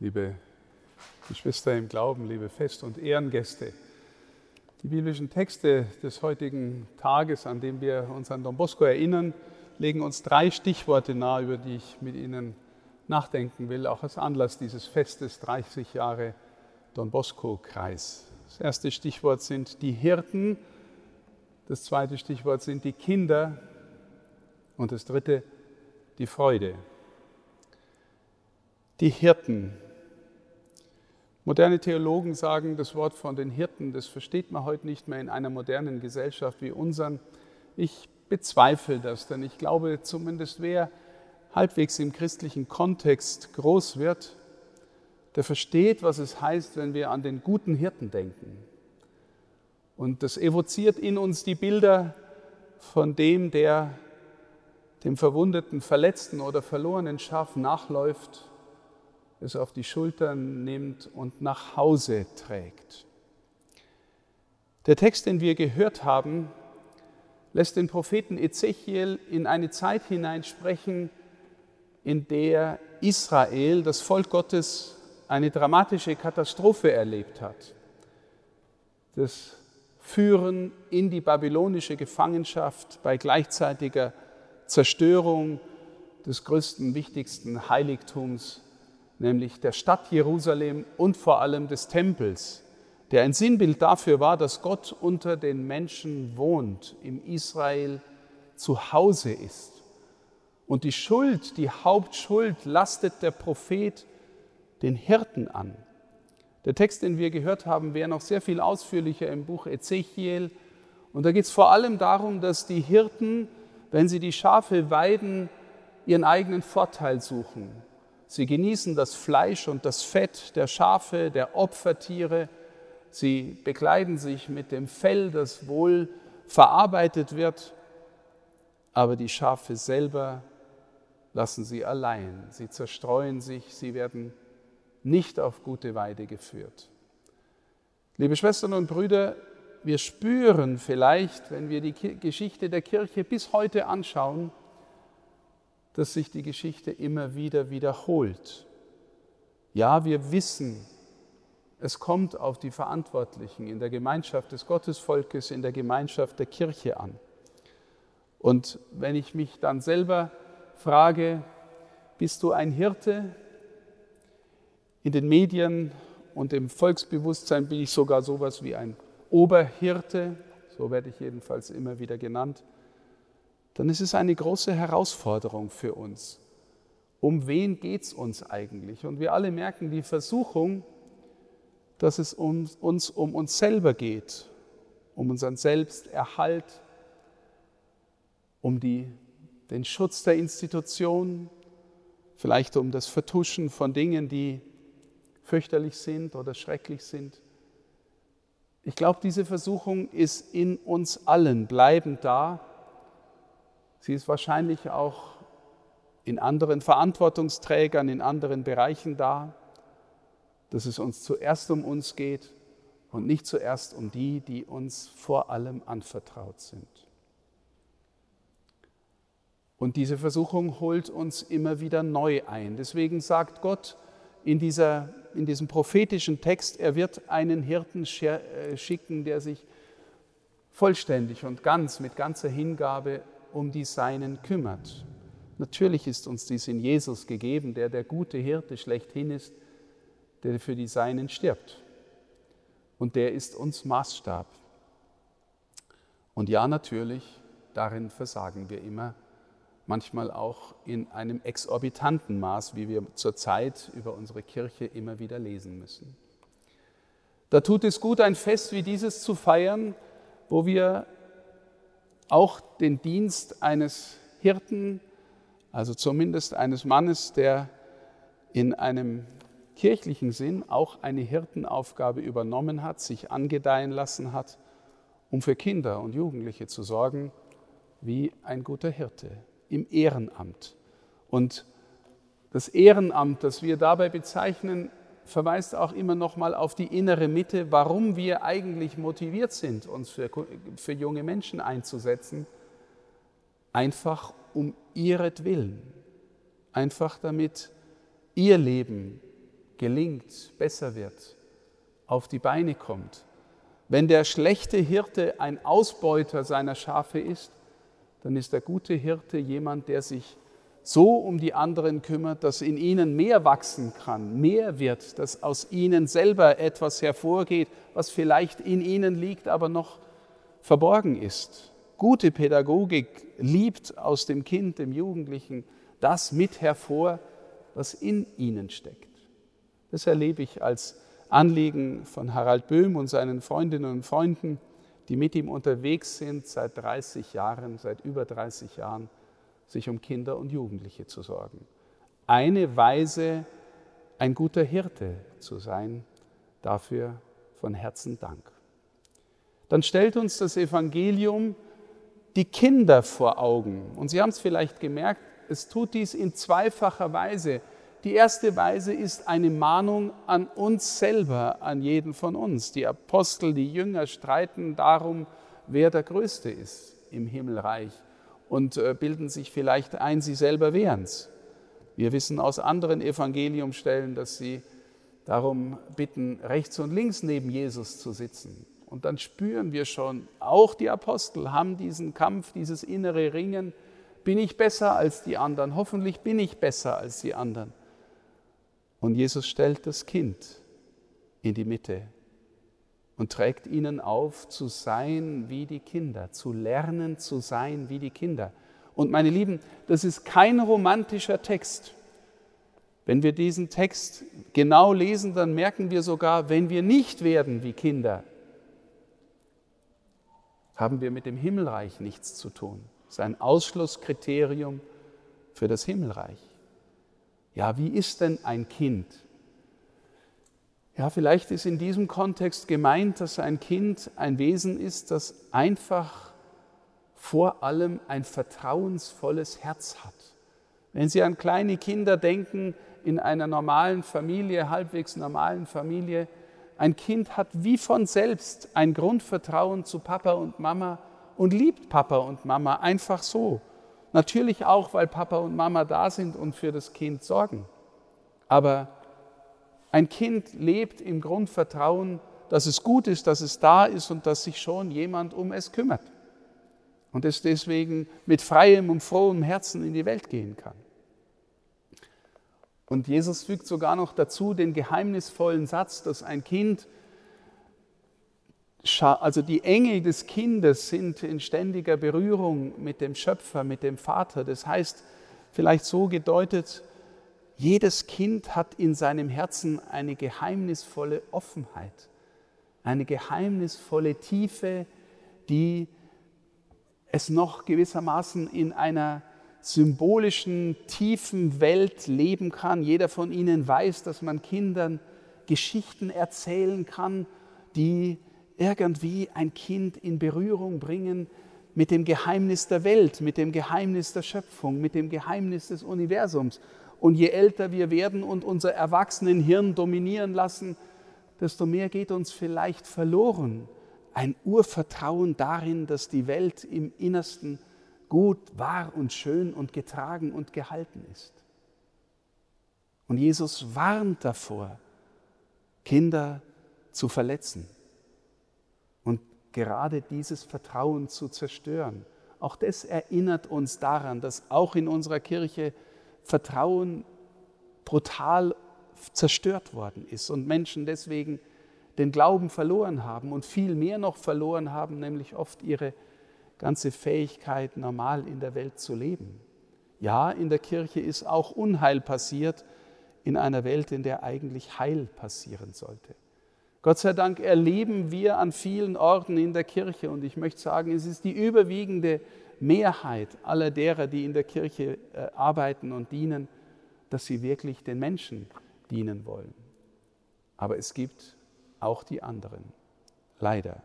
liebe Geschwister im Glauben, liebe Fest- und Ehrengäste. Die biblischen Texte des heutigen Tages, an dem wir uns an Don Bosco erinnern, legen uns drei Stichworte nahe, über die ich mit Ihnen nachdenken will, auch als Anlass dieses Festes 30 Jahre Don Bosco-Kreis. Das erste Stichwort sind die Hirten, das zweite Stichwort sind die Kinder und das dritte die Freude. Die Hirten. Moderne Theologen sagen, das Wort von den Hirten, das versteht man heute nicht mehr in einer modernen Gesellschaft wie unseren. Ich bezweifle das, denn ich glaube, zumindest wer halbwegs im christlichen Kontext groß wird, der versteht, was es heißt, wenn wir an den guten Hirten denken. Und das evoziert in uns die Bilder von dem, der dem verwundeten, verletzten oder verlorenen Schaf nachläuft es auf die Schultern nimmt und nach Hause trägt. Der Text, den wir gehört haben, lässt den Propheten Ezechiel in eine Zeit hineinsprechen, in der Israel, das Volk Gottes, eine dramatische Katastrophe erlebt hat. Das Führen in die babylonische Gefangenschaft bei gleichzeitiger Zerstörung des größten, wichtigsten Heiligtums nämlich der Stadt Jerusalem und vor allem des Tempels, der ein Sinnbild dafür war, dass Gott unter den Menschen wohnt, im Israel zu Hause ist. Und die Schuld, die Hauptschuld lastet der Prophet den Hirten an. Der Text, den wir gehört haben, wäre noch sehr viel ausführlicher im Buch Ezechiel. Und da geht es vor allem darum, dass die Hirten, wenn sie die Schafe weiden, ihren eigenen Vorteil suchen, Sie genießen das Fleisch und das Fett der Schafe, der Opfertiere. Sie bekleiden sich mit dem Fell, das wohl verarbeitet wird. Aber die Schafe selber lassen sie allein. Sie zerstreuen sich, sie werden nicht auf gute Weide geführt. Liebe Schwestern und Brüder, wir spüren vielleicht, wenn wir die Geschichte der Kirche bis heute anschauen, dass sich die Geschichte immer wieder wiederholt. Ja, wir wissen, es kommt auf die Verantwortlichen in der Gemeinschaft des Gottesvolkes, in der Gemeinschaft der Kirche an. Und wenn ich mich dann selber frage, bist du ein Hirte? In den Medien und im Volksbewusstsein bin ich sogar sowas wie ein Oberhirte, so werde ich jedenfalls immer wieder genannt dann ist es eine große Herausforderung für uns. Um wen geht es uns eigentlich? Und wir alle merken die Versuchung, dass es um, uns um uns selber geht, um unseren Selbsterhalt, um die, den Schutz der Institution, vielleicht um das Vertuschen von Dingen, die fürchterlich sind oder schrecklich sind. Ich glaube, diese Versuchung ist in uns allen bleibend da Sie ist wahrscheinlich auch in anderen Verantwortungsträgern, in anderen Bereichen da, dass es uns zuerst um uns geht und nicht zuerst um die, die uns vor allem anvertraut sind. Und diese Versuchung holt uns immer wieder neu ein. Deswegen sagt Gott in, dieser, in diesem prophetischen Text, er wird einen Hirten äh, schicken, der sich vollständig und ganz mit ganzer Hingabe um die Seinen kümmert. Natürlich ist uns dies in Jesus gegeben, der der gute Hirte schlechthin ist, der für die Seinen stirbt. Und der ist uns Maßstab. Und ja, natürlich, darin versagen wir immer, manchmal auch in einem exorbitanten Maß, wie wir zurzeit über unsere Kirche immer wieder lesen müssen. Da tut es gut, ein Fest wie dieses zu feiern, wo wir auch den Dienst eines Hirten, also zumindest eines Mannes, der in einem kirchlichen Sinn auch eine Hirtenaufgabe übernommen hat, sich angedeihen lassen hat, um für Kinder und Jugendliche zu sorgen, wie ein guter Hirte im Ehrenamt. Und das Ehrenamt, das wir dabei bezeichnen, verweist auch immer noch mal auf die innere Mitte, warum wir eigentlich motiviert sind, uns für, für junge Menschen einzusetzen. Einfach um ihretwillen. Einfach damit ihr Leben gelingt, besser wird, auf die Beine kommt. Wenn der schlechte Hirte ein Ausbeuter seiner Schafe ist, dann ist der gute Hirte jemand, der sich so um die anderen kümmert, dass in ihnen mehr wachsen kann, mehr wird, dass aus ihnen selber etwas hervorgeht, was vielleicht in ihnen liegt, aber noch verborgen ist. Gute Pädagogik liebt aus dem Kind, dem Jugendlichen, das mit hervor, was in ihnen steckt. Das erlebe ich als Anliegen von Harald Böhm und seinen Freundinnen und Freunden, die mit ihm unterwegs sind seit 30 Jahren, seit über 30 Jahren sich um Kinder und Jugendliche zu sorgen. Eine Weise, ein guter Hirte zu sein, dafür von Herzen Dank. Dann stellt uns das Evangelium die Kinder vor Augen. Und Sie haben es vielleicht gemerkt, es tut dies in zweifacher Weise. Die erste Weise ist eine Mahnung an uns selber, an jeden von uns. Die Apostel, die Jünger streiten darum, wer der Größte ist im Himmelreich und äh, bilden sich vielleicht ein, sie selber wären es. Wir wissen aus anderen Evangeliumstellen, dass sie darum bitten, rechts und links neben Jesus zu sitzen. Und dann spüren wir schon, auch die Apostel haben diesen Kampf, dieses innere Ringen. Bin ich besser als die anderen? Hoffentlich bin ich besser als die anderen. Und Jesus stellt das Kind in die Mitte und trägt ihnen auf, zu sein wie die Kinder, zu lernen zu sein wie die Kinder. Und meine Lieben, das ist kein romantischer Text. Wenn wir diesen Text genau lesen, dann merken wir sogar, wenn wir nicht werden wie Kinder, haben wir mit dem Himmelreich nichts zu tun. Das ist ein Ausschlusskriterium für das Himmelreich. Ja, wie ist denn ein Kind? Ja, vielleicht ist in diesem Kontext gemeint, dass ein Kind ein Wesen ist, das einfach vor allem ein vertrauensvolles Herz hat. Wenn Sie an kleine Kinder denken, in einer normalen Familie, halbwegs normalen Familie, ein Kind hat wie von selbst ein Grundvertrauen zu Papa und Mama und liebt Papa und Mama einfach so. Natürlich auch, weil Papa und Mama da sind und für das Kind sorgen. Aber ein Kind lebt im Grundvertrauen, dass es gut ist, dass es da ist und dass sich schon jemand um es kümmert. Und es deswegen mit freiem und frohem Herzen in die Welt gehen kann. Und Jesus fügt sogar noch dazu den geheimnisvollen Satz, dass ein Kind, also die Engel des Kindes sind in ständiger Berührung mit dem Schöpfer, mit dem Vater. Das heißt, vielleicht so gedeutet, jedes Kind hat in seinem Herzen eine geheimnisvolle Offenheit, eine geheimnisvolle Tiefe, die es noch gewissermaßen in einer symbolischen, tiefen Welt leben kann. Jeder von Ihnen weiß, dass man Kindern Geschichten erzählen kann, die irgendwie ein Kind in Berührung bringen mit dem Geheimnis der Welt, mit dem Geheimnis der Schöpfung, mit dem Geheimnis des Universums. Und je älter wir werden und unser Erwachsenenhirn dominieren lassen, desto mehr geht uns vielleicht verloren. Ein Urvertrauen darin, dass die Welt im Innersten gut, wahr und schön und getragen und gehalten ist. Und Jesus warnt davor, Kinder zu verletzen und gerade dieses Vertrauen zu zerstören. Auch das erinnert uns daran, dass auch in unserer Kirche Vertrauen brutal zerstört worden ist und Menschen deswegen den Glauben verloren haben und viel mehr noch verloren haben, nämlich oft ihre ganze Fähigkeit, normal in der Welt zu leben. Ja, in der Kirche ist auch Unheil passiert, in einer Welt, in der eigentlich Heil passieren sollte. Gott sei Dank erleben wir an vielen Orten in der Kirche, und ich möchte sagen, es ist die überwiegende Mehrheit aller derer, die in der Kirche äh, arbeiten und dienen, dass sie wirklich den Menschen dienen wollen. Aber es gibt auch die anderen, leider.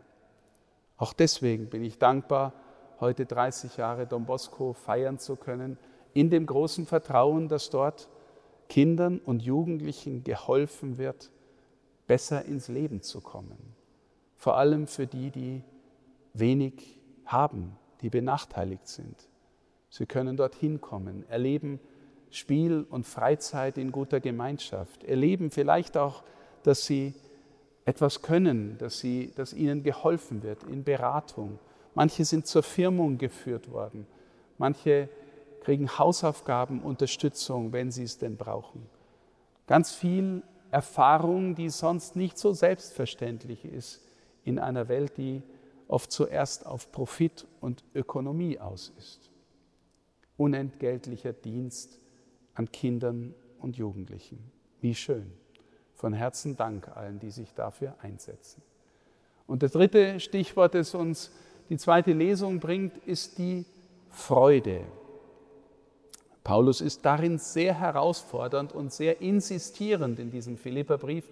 Auch deswegen bin ich dankbar, heute 30 Jahre Don Bosco feiern zu können, in dem großen Vertrauen, dass dort Kindern und Jugendlichen geholfen wird, besser ins Leben zu kommen. Vor allem für die, die wenig haben, die benachteiligt sind. Sie können dorthin kommen, erleben Spiel und Freizeit in guter Gemeinschaft, erleben vielleicht auch, dass sie etwas können, dass, sie, dass ihnen geholfen wird in Beratung. Manche sind zur Firmung geführt worden, manche kriegen Hausaufgaben, Unterstützung, wenn sie es denn brauchen. Ganz viel Erfahrung, die sonst nicht so selbstverständlich ist in einer Welt, die oft zuerst auf Profit und Ökonomie aus ist. Unentgeltlicher Dienst an Kindern und Jugendlichen. Wie schön. Von Herzen Dank allen, die sich dafür einsetzen. Und das dritte Stichwort, das uns die zweite Lesung bringt, ist die Freude. Paulus ist darin sehr herausfordernd und sehr insistierend in diesem Philipperbrief.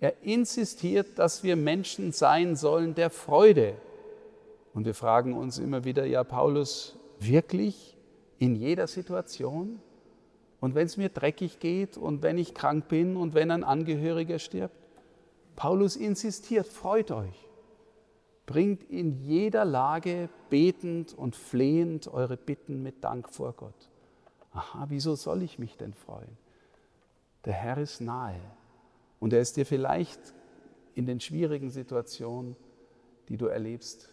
Er insistiert, dass wir Menschen sein sollen der Freude. Und wir fragen uns immer wieder, ja Paulus, wirklich in jeder Situation? Und wenn es mir dreckig geht und wenn ich krank bin und wenn ein Angehöriger stirbt? Paulus insistiert, freut euch. Bringt in jeder Lage betend und flehend eure Bitten mit Dank vor Gott. Aha, wieso soll ich mich denn freuen? Der Herr ist nahe und er ist dir vielleicht in den schwierigen Situationen, die du erlebst,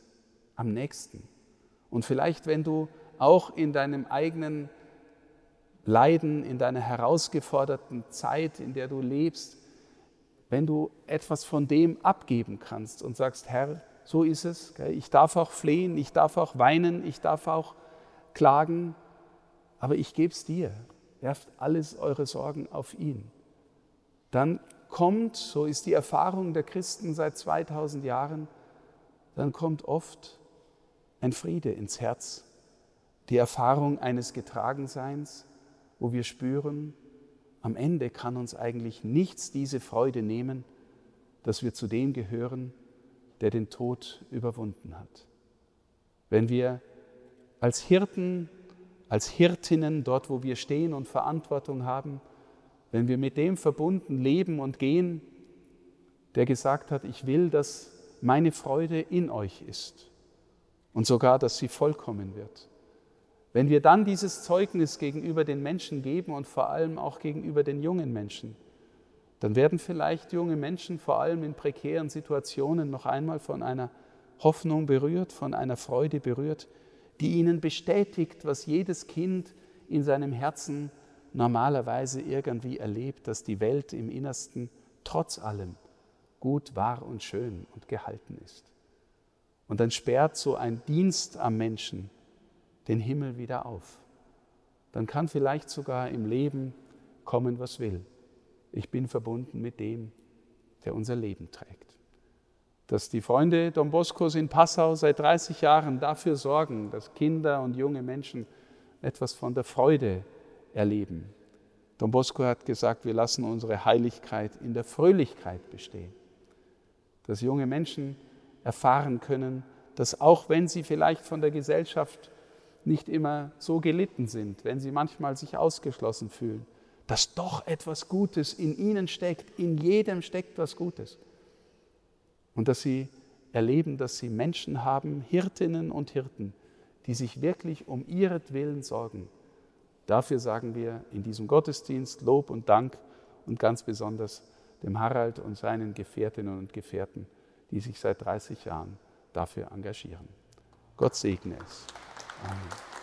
am nächsten. Und vielleicht, wenn du auch in deinem eigenen Leiden, in deiner herausgeforderten Zeit, in der du lebst, wenn du etwas von dem abgeben kannst und sagst, Herr, so ist es, ich darf auch flehen, ich darf auch weinen, ich darf auch klagen, aber ich gebe es dir. Werft alles eure Sorgen auf ihn. Dann kommt, so ist die Erfahrung der Christen seit 2000 Jahren, dann kommt oft ein Friede ins Herz, die Erfahrung eines Getragenseins, wo wir spüren, am Ende kann uns eigentlich nichts diese Freude nehmen, dass wir zu dem gehören, der den Tod überwunden hat. Wenn wir als Hirten als Hirtinnen dort, wo wir stehen und Verantwortung haben, wenn wir mit dem verbunden leben und gehen, der gesagt hat, ich will, dass meine Freude in euch ist und sogar, dass sie vollkommen wird. Wenn wir dann dieses Zeugnis gegenüber den Menschen geben und vor allem auch gegenüber den jungen Menschen, dann werden vielleicht junge Menschen vor allem in prekären Situationen noch einmal von einer Hoffnung berührt, von einer Freude berührt, die ihnen bestätigt, was jedes Kind in seinem Herzen normalerweise irgendwie erlebt, dass die Welt im Innersten trotz allem gut, wahr und schön und gehalten ist. Und dann sperrt so ein Dienst am Menschen den Himmel wieder auf. Dann kann vielleicht sogar im Leben kommen, was will. Ich bin verbunden mit dem, der unser Leben trägt dass die Freunde Don Boscos in Passau seit 30 Jahren dafür sorgen, dass Kinder und junge Menschen etwas von der Freude erleben. Don Bosco hat gesagt, wir lassen unsere Heiligkeit in der Fröhlichkeit bestehen. Dass junge Menschen erfahren können, dass auch wenn sie vielleicht von der Gesellschaft nicht immer so gelitten sind, wenn sie manchmal sich ausgeschlossen fühlen, dass doch etwas Gutes in ihnen steckt, in jedem steckt was Gutes und dass sie erleben, dass sie Menschen haben, Hirtinnen und Hirten, die sich wirklich um ihretwillen sorgen. Dafür sagen wir in diesem Gottesdienst Lob und Dank und ganz besonders dem Harald und seinen Gefährtinnen und Gefährten, die sich seit 30 Jahren dafür engagieren. Gott segne es. Amen.